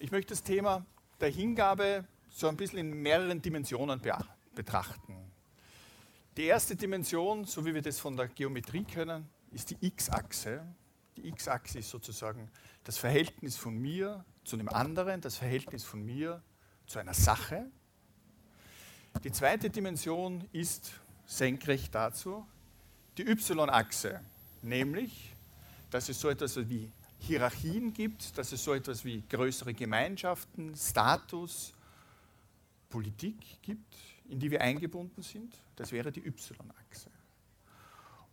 Ich möchte das Thema der Hingabe so ein bisschen in mehreren Dimensionen betrachten. Die erste Dimension, so wie wir das von der Geometrie können, ist die x-Achse. Die x-Achse ist sozusagen das Verhältnis von mir zu dem anderen, das Verhältnis von mir zu einer Sache. Die zweite Dimension ist senkrecht dazu die y-Achse, nämlich, dass es so etwas wie Hierarchien gibt, dass es so etwas wie größere Gemeinschaften, Status, Politik gibt, in die wir eingebunden sind. Das wäre die y-Achse.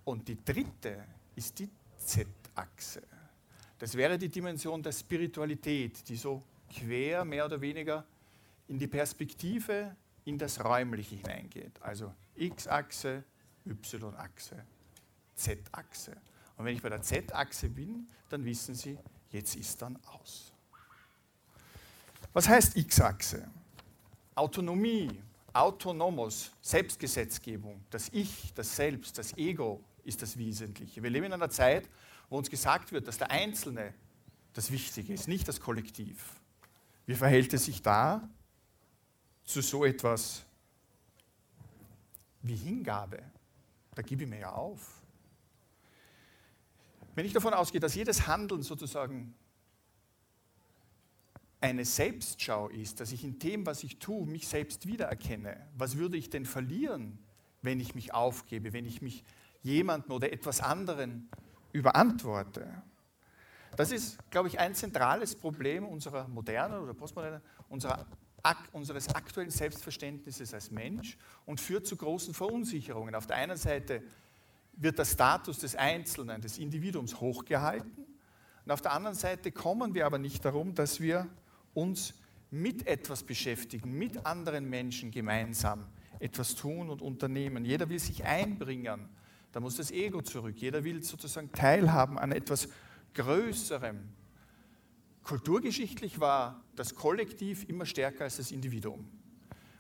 Und die dritte ist die z-Achse. Das wäre die Dimension der Spiritualität, die so quer mehr oder weniger in die Perspektive, in das Räumliche hineingeht. Also x-Achse, y-Achse, z-Achse. Und wenn ich bei der Z-Achse bin, dann wissen Sie, jetzt ist dann aus. Was heißt X-Achse? Autonomie, Autonomos, Selbstgesetzgebung, das Ich, das Selbst, das Ego ist das Wesentliche. Wir leben in einer Zeit, wo uns gesagt wird, dass der Einzelne das Wichtige ist, nicht das Kollektiv. Wie verhält es sich da zu so etwas wie Hingabe? Da gebe ich mir ja auf. Wenn ich davon ausgehe, dass jedes Handeln sozusagen eine Selbstschau ist, dass ich in dem, was ich tue, mich selbst wiedererkenne, was würde ich denn verlieren, wenn ich mich aufgebe, wenn ich mich jemandem oder etwas anderen überantworte? Das ist, glaube ich, ein zentrales Problem unserer modernen oder postmodernen, unserer, unseres aktuellen Selbstverständnisses als Mensch und führt zu großen Verunsicherungen. Auf der einen Seite wird der Status des Einzelnen, des Individuums hochgehalten. Und auf der anderen Seite kommen wir aber nicht darum, dass wir uns mit etwas beschäftigen, mit anderen Menschen gemeinsam etwas tun und unternehmen. Jeder will sich einbringen, da muss das Ego zurück. Jeder will sozusagen teilhaben an etwas Größerem. Kulturgeschichtlich war das Kollektiv immer stärker als das Individuum,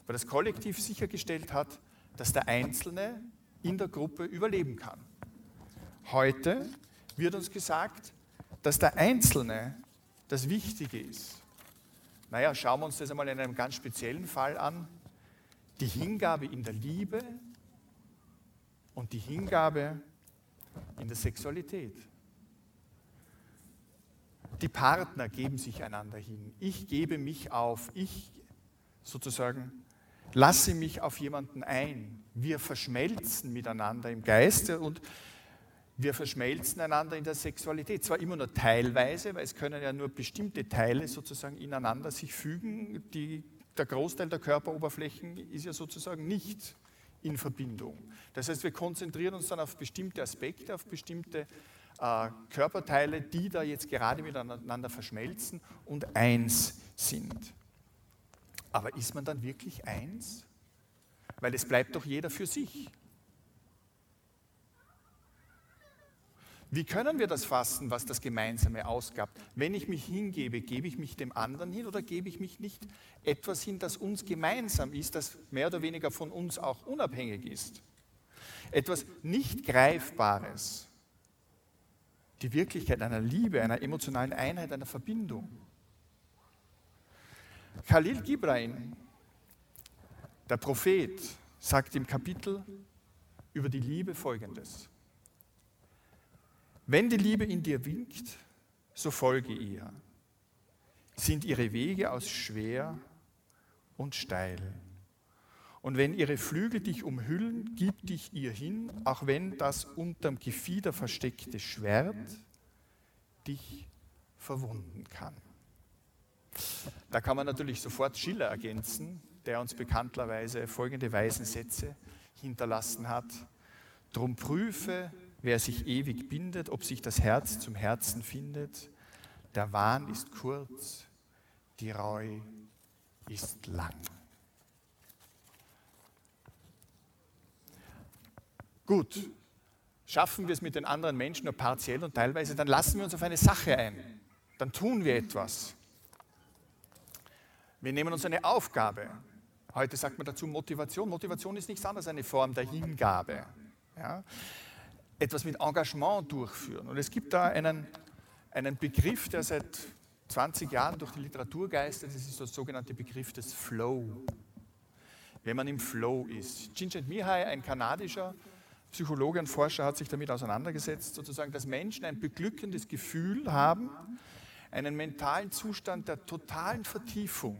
weil das Kollektiv sichergestellt hat, dass der Einzelne in der Gruppe überleben kann. Heute wird uns gesagt, dass der Einzelne das Wichtige ist. Naja, schauen wir uns das einmal in einem ganz speziellen Fall an. Die Hingabe in der Liebe und die Hingabe in der Sexualität. Die Partner geben sich einander hin. Ich gebe mich auf. Ich sozusagen lasse mich auf jemanden ein. Wir verschmelzen miteinander im Geiste und wir verschmelzen einander in der Sexualität. Zwar immer nur teilweise, weil es können ja nur bestimmte Teile sozusagen ineinander sich fügen. Die, der Großteil der Körperoberflächen ist ja sozusagen nicht in Verbindung. Das heißt, wir konzentrieren uns dann auf bestimmte Aspekte, auf bestimmte äh, Körperteile, die da jetzt gerade miteinander verschmelzen und eins sind. Aber ist man dann wirklich eins? Weil es bleibt doch jeder für sich. Wie können wir das fassen, was das Gemeinsame ausgab? Wenn ich mich hingebe, gebe ich mich dem anderen hin oder gebe ich mich nicht etwas hin, das uns gemeinsam ist, das mehr oder weniger von uns auch unabhängig ist? Etwas nicht Greifbares. Die Wirklichkeit einer Liebe, einer emotionalen Einheit, einer Verbindung. Khalil Gibran, der Prophet, sagt im Kapitel über die Liebe folgendes. Wenn die Liebe in dir winkt, so folge ihr. Sind ihre Wege aus schwer und steil. Und wenn ihre Flügel dich umhüllen, gib dich ihr hin, auch wenn das unterm Gefieder versteckte Schwert dich verwunden kann. Da kann man natürlich sofort Schiller ergänzen, der uns bekanntlerweise folgende weisen Sätze hinterlassen hat. Drum prüfe, wer sich ewig bindet, ob sich das Herz zum Herzen findet. Der Wahn ist kurz, die Reu ist lang. Gut, schaffen wir es mit den anderen Menschen nur partiell und teilweise, dann lassen wir uns auf eine Sache ein. Dann tun wir etwas. Wir nehmen uns eine Aufgabe. Heute sagt man dazu Motivation. Motivation ist nichts anderes als eine Form der Hingabe. Ja? Etwas mit Engagement durchführen. Und es gibt da einen, einen Begriff, der seit 20 Jahren durch die Literatur geistert, das ist der sogenannte Begriff des Flow. Wenn man im Flow ist. Csikszent Mihai, ein kanadischer Psychologe und Forscher, hat sich damit auseinandergesetzt, sozusagen, dass Menschen ein beglückendes Gefühl haben, einen mentalen Zustand der totalen Vertiefung,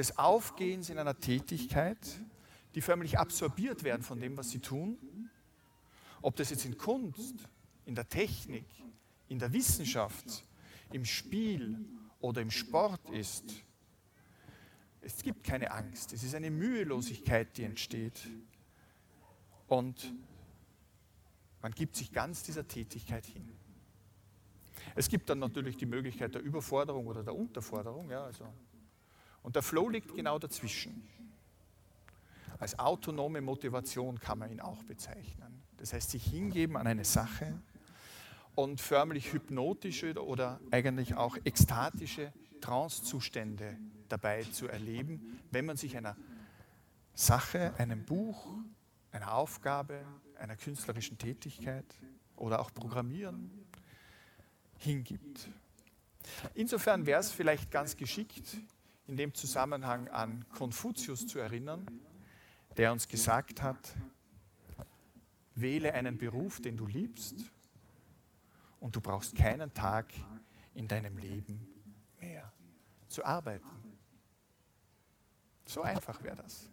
des Aufgehens in einer Tätigkeit, die förmlich absorbiert werden von dem, was sie tun. Ob das jetzt in Kunst, in der Technik, in der Wissenschaft, im Spiel oder im Sport ist. Es gibt keine Angst, es ist eine Mühelosigkeit, die entsteht. Und man gibt sich ganz dieser Tätigkeit hin. Es gibt dann natürlich die Möglichkeit der Überforderung oder der Unterforderung. Ja, also. Und der Flow liegt genau dazwischen. Als autonome Motivation kann man ihn auch bezeichnen. Das heißt, sich hingeben an eine Sache und förmlich hypnotische oder eigentlich auch ekstatische Trancezustände dabei zu erleben, wenn man sich einer Sache, einem Buch, einer Aufgabe, einer künstlerischen Tätigkeit oder auch Programmieren hingibt. Insofern wäre es vielleicht ganz geschickt, in dem Zusammenhang an Konfuzius zu erinnern, der uns gesagt hat, wähle einen Beruf, den du liebst und du brauchst keinen Tag in deinem Leben mehr zu arbeiten. So einfach wäre das.